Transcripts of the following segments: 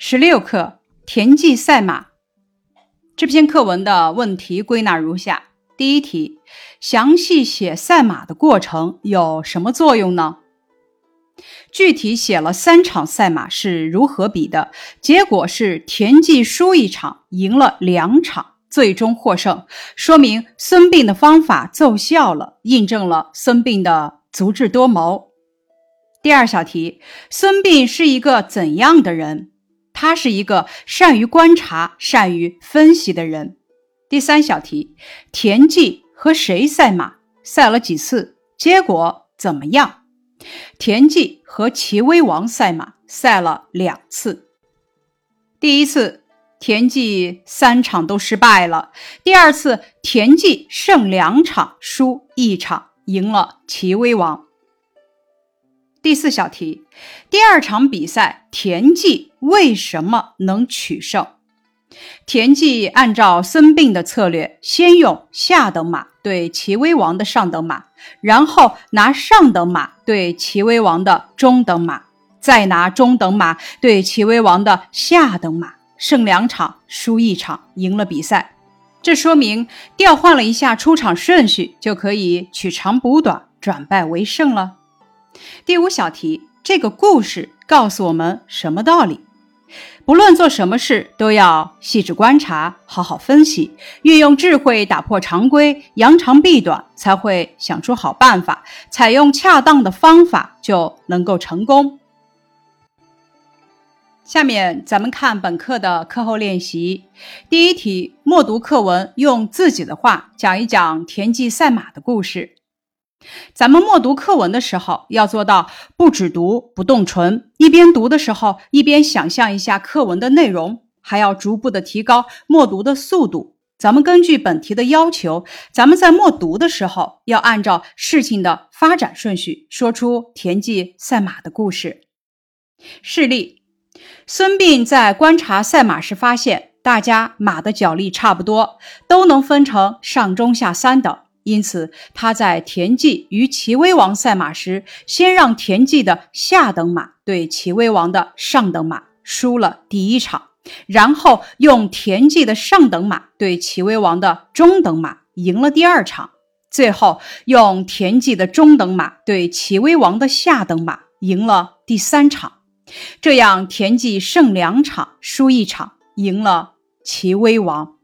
十六课田忌赛马。这篇课文的问题归纳如下：第一题，详细写赛马的过程有什么作用呢？具体写了三场赛马是如何比的？结果是田忌输一场，赢了两场，最终获胜，说明孙膑的方法奏效了，印证了孙膑的足智多谋。第二小题，孙膑是一个怎样的人？他是一个善于观察、善于分析的人。第三小题，田忌和谁赛马？赛了几次？结果怎么样？田忌和齐威王赛马，赛了两次。第一次，田忌三场都失败了；第二次，田忌胜两场，输一场，赢了齐威王。第四小题，第二场比赛，田忌为什么能取胜？田忌按照孙膑的策略，先用下等马对齐威王的上等马，然后拿上等马对齐威王的中等马，再拿中等马对齐威王的下等马，胜两场，输一场，赢了比赛。这说明调换了一下出场顺序，就可以取长补短，转败为胜了。第五小题，这个故事告诉我们什么道理？不论做什么事，都要细致观察，好好分析，运用智慧打破常规，扬长避短，才会想出好办法。采用恰当的方法，就能够成功。下面咱们看本课的课后练习。第一题，默读课文，用自己的话讲一讲田忌赛马的故事。咱们默读课文的时候，要做到不只读不动唇，一边读的时候一边想象一下课文的内容，还要逐步的提高默读的速度。咱们根据本题的要求，咱们在默读的时候要按照事情的发展顺序说出田忌赛马的故事。示例：孙膑在观察赛马时发现，大家马的脚力差不多，都能分成上中下三等。因此，他在田忌与齐威王赛马时，先让田忌的下等马对齐威王的上等马输了第一场，然后用田忌的上等马对齐威王的中等马赢了第二场，最后用田忌的中等马对齐威王的下等马赢了第三场。这样，田忌胜两场，输一场，赢了齐威王。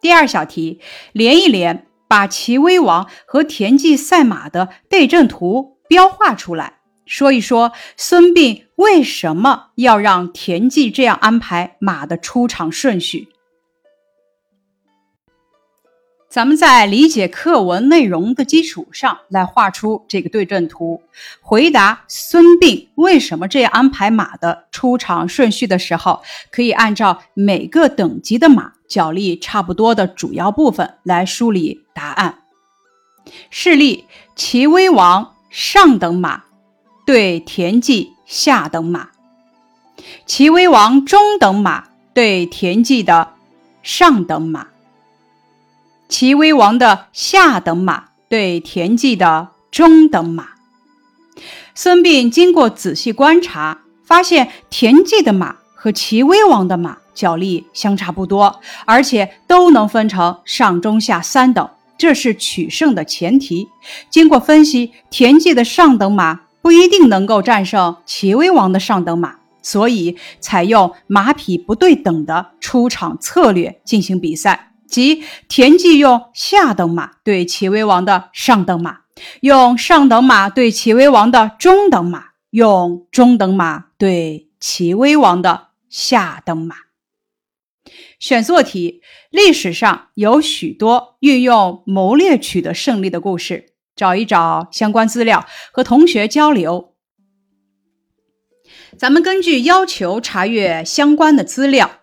第二小题，连一连。把齐威王和田忌赛马的对阵图标画出来，说一说孙膑为什么要让田忌这样安排马的出场顺序。咱们在理解课文内容的基础上来画出这个对阵图，回答孙膑为什么这样安排马的出场顺序的时候，可以按照每个等级的马脚力差不多的主要部分来梳理答案。示例：齐威王上等马对田忌下等马，齐威王中等马对田忌的上等马。齐威王的下等马对田忌的中等马，孙膑经过仔细观察，发现田忌的马和齐威王的马脚力相差不多，而且都能分成上中下三等，这是取胜的前提。经过分析，田忌的上等马不一定能够战胜齐威王的上等马，所以采用马匹不对等的出场策略进行比赛。即田忌用下等马对齐威王的上等马，用上等马对齐威王的中等马，用中等马对齐威王的下等马。选做题。历史上有许多运用谋略取得胜利的故事，找一找相关资料和同学交流。咱们根据要求查阅相关的资料。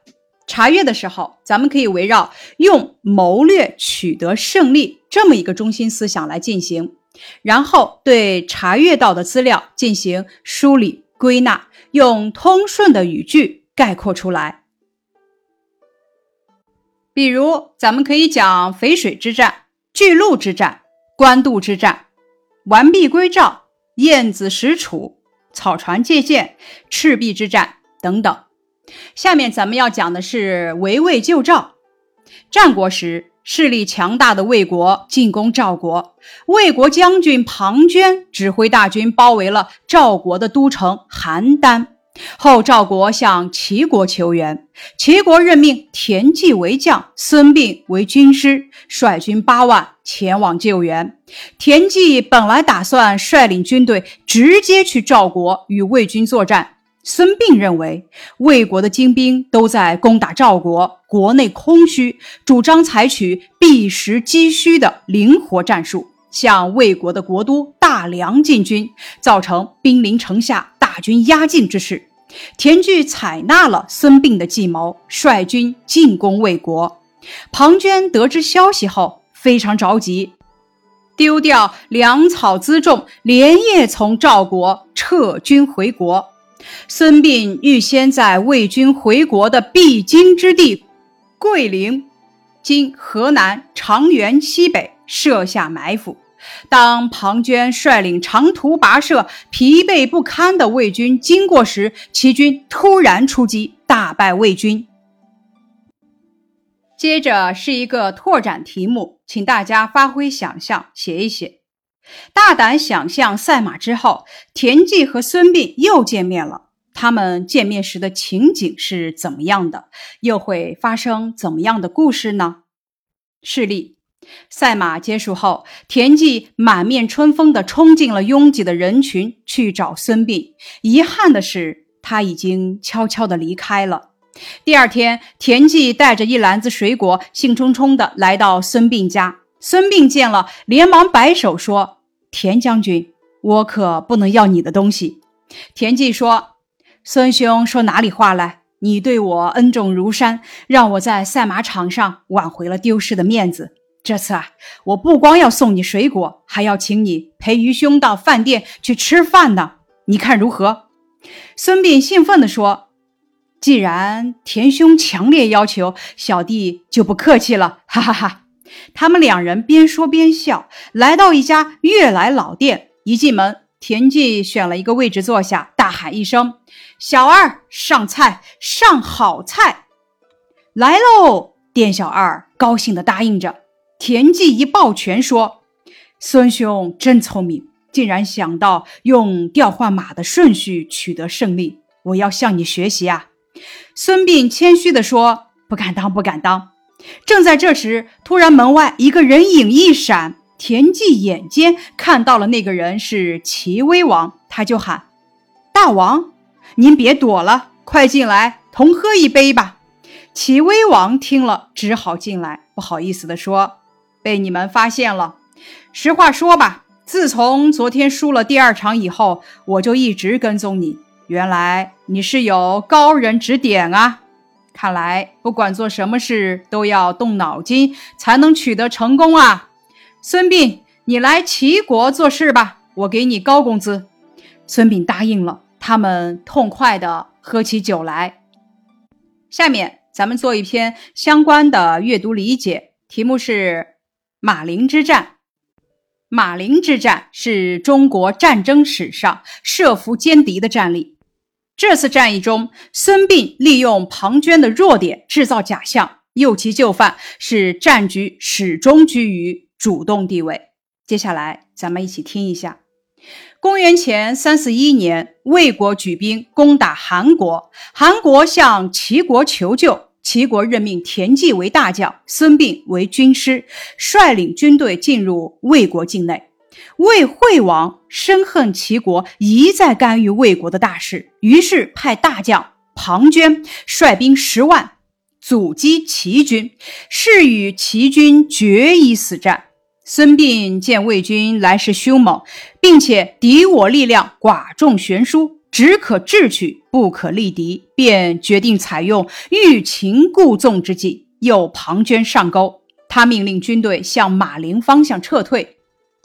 查阅的时候，咱们可以围绕用谋略取得胜利这么一个中心思想来进行，然后对查阅到的资料进行梳理归纳，用通顺的语句概括出来。比如，咱们可以讲淝水之战、巨鹿之战、官渡之战、完璧归赵、晏子使楚、草船借箭、赤壁之战等等。下面咱们要讲的是围魏救赵。战国时，势力强大的魏国进攻赵国，魏国将军庞涓指挥大军包围了赵国的都城邯郸。后赵国向齐国求援，齐国任命田忌为将，孙膑为军师，率军八万前往救援。田忌本来打算率领军队直接去赵国与魏军作战。孙膑认为魏国的精兵都在攻打赵国，国内空虚，主张采取避实击虚的灵活战术，向魏国的国都大梁进军，造成兵临城下、大军压境之势。田忌采纳了孙膑的计谋，率军进攻魏国。庞涓得知消息后，非常着急，丢掉粮草辎重，连夜从赵国撤军回国。孙膑预先在魏军回国的必经之地桂陵（今河南长垣西北）设下埋伏。当庞涓率领长途跋涉、疲惫不堪的魏军经过时，齐军突然出击，大败魏军。接着是一个拓展题目，请大家发挥想象，写一写。大胆想象，赛马之后，田忌和孙膑又见面了。他们见面时的情景是怎么样的？又会发生怎么样的故事呢？示例：赛马结束后，田忌满面春风地冲进了拥挤的人群去找孙膑。遗憾的是，他已经悄悄地离开了。第二天，田忌带着一篮子水果，兴冲冲地来到孙膑家。孙膑见了，连忙摆手说：“田将军，我可不能要你的东西。”田忌说。孙兄说哪里话来？你对我恩重如山，让我在赛马场上挽回了丢失的面子。这次啊，我不光要送你水果，还要请你陪于兄到饭店去吃饭呢。你看如何？孙膑兴奋地说：“既然田兄强烈要求，小弟就不客气了。”哈哈哈！他们两人边说边笑，来到一家悦来老店，一进门。田忌选了一个位置坐下，大喊一声：“小二，上菜，上好菜！”来喽！店小二高兴地答应着。田忌一抱拳说：“孙兄真聪明，竟然想到用调换马的顺序取得胜利，我要向你学习啊！”孙膑谦虚地说：“不敢当，不敢当。”正在这时，突然门外一个人影一闪。田忌眼尖，看到了那个人是齐威王，他就喊：“大王，您别躲了，快进来，同喝一杯吧。”齐威王听了，只好进来，不好意思地说：“被你们发现了。实话说吧，自从昨天输了第二场以后，我就一直跟踪你。原来你是有高人指点啊！看来不管做什么事都要动脑筋，才能取得成功啊！”孙膑，你来齐国做事吧，我给你高工资。孙膑答应了，他们痛快地喝起酒来。下面咱们做一篇相关的阅读理解，题目是马陵之战。马陵之战是中国战争史上设伏歼敌的战例。这次战役中，孙膑利用庞涓的弱点制造假象，诱其就范，使战局始终居于。主动地位。接下来，咱们一起听一下：公元前三四一年，魏国举兵攻打韩国，韩国向齐国求救，齐国任命田忌为大将，孙膑为军师，率领军队进入魏国境内。魏惠王深恨齐国一再干预魏国的大事，于是派大将庞涓率兵十万阻击齐军，誓与齐军决一死战。孙膑见魏军来势凶猛，并且敌我力量寡众悬殊，只可智取，不可力敌，便决定采用欲擒故纵之计，诱庞涓上钩。他命令军队向马陵方向撤退。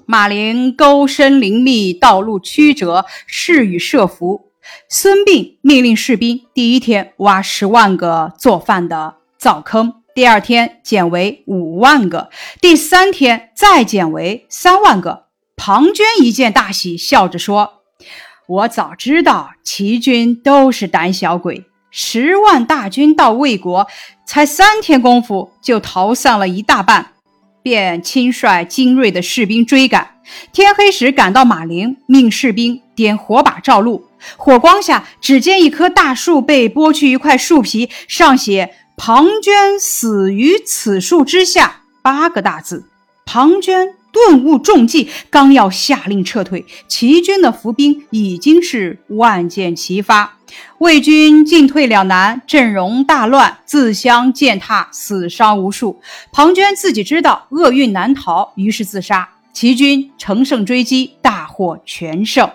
马陵沟深林密，道路曲折，势与设伏。孙膑命令士兵第一天挖十万个做饭的灶坑。第二天减为五万个，第三天再减为三万个。庞涓一见大喜，笑着说：“我早知道齐军都是胆小鬼，十万大军到魏国，才三天功夫就逃散了一大半，便亲率精锐的士兵追赶。天黑时赶到马陵，命士兵点火把照路。火光下，只见一棵大树被剥去一块树皮，上写“庞涓死于此树之下”八个大字。庞涓。顿悟中计，刚要下令撤退，齐军的伏兵已经是万箭齐发，魏军进退两难，阵容大乱，自相践踏，死伤无数。庞涓自己知道厄运难逃，于是自杀。齐军乘胜追击，大获全胜。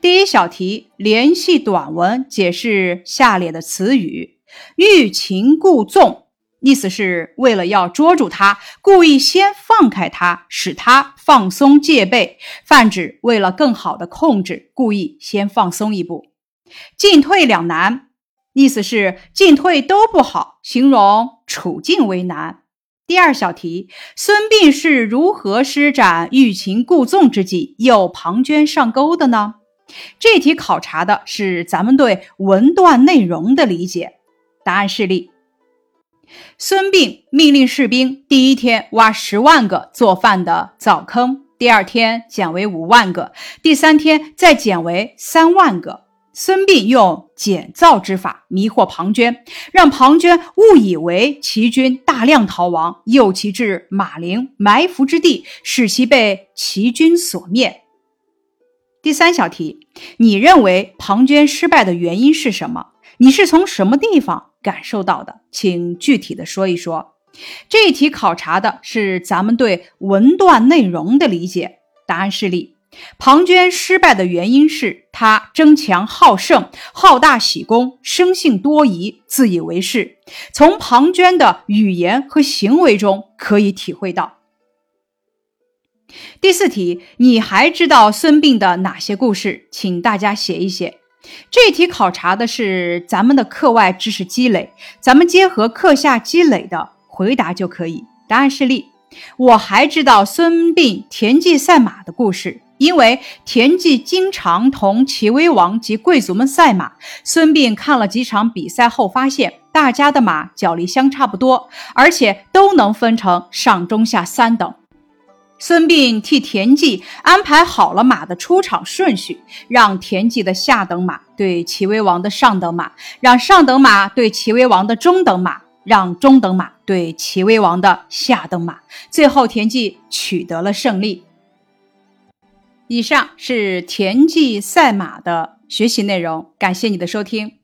第一小题联系短文，解释下列的词语：欲擒故纵。意思是为了要捉住他，故意先放开他，使他放松戒备，泛指为了更好的控制，故意先放松一步。进退两难，意思是进退都不好，形容处境为难。第二小题，孙膑是如何施展欲擒故纵之计，诱庞涓上钩的呢？这题考察的是咱们对文段内容的理解。答案示例。孙膑命令士兵第一天挖十万个做饭的灶坑，第二天减为五万个，第三天再减为三万个。孙膑用减灶之法迷惑庞涓，让庞涓误以为齐军大量逃亡，诱其至马陵埋伏之地，使其被齐军所灭。第三小题，你认为庞涓失败的原因是什么？你是从什么地方？感受到的，请具体的说一说。这一题考察的是咱们对文段内容的理解。答案示例：庞涓失败的原因是他争强好胜、好大喜功、生性多疑、自以为是。从庞涓的语言和行为中可以体会到。第四题，你还知道孙膑的哪些故事？请大家写一写。这题考察的是咱们的课外知识积累，咱们结合课下积累的回答就可以。答案示例：我还知道孙膑田忌赛马的故事，因为田忌经常同齐威王及贵族们赛马。孙膑看了几场比赛后，发现大家的马脚力相差不多，而且都能分成上中下三等。孙膑替田忌安排好了马的出场顺序，让田忌的下等马对齐威王的上等马，让上等马对齐威王的中等马，让中等马对齐威王的下等马。最后，田忌取得了胜利。以上是田忌赛马的学习内容，感谢你的收听。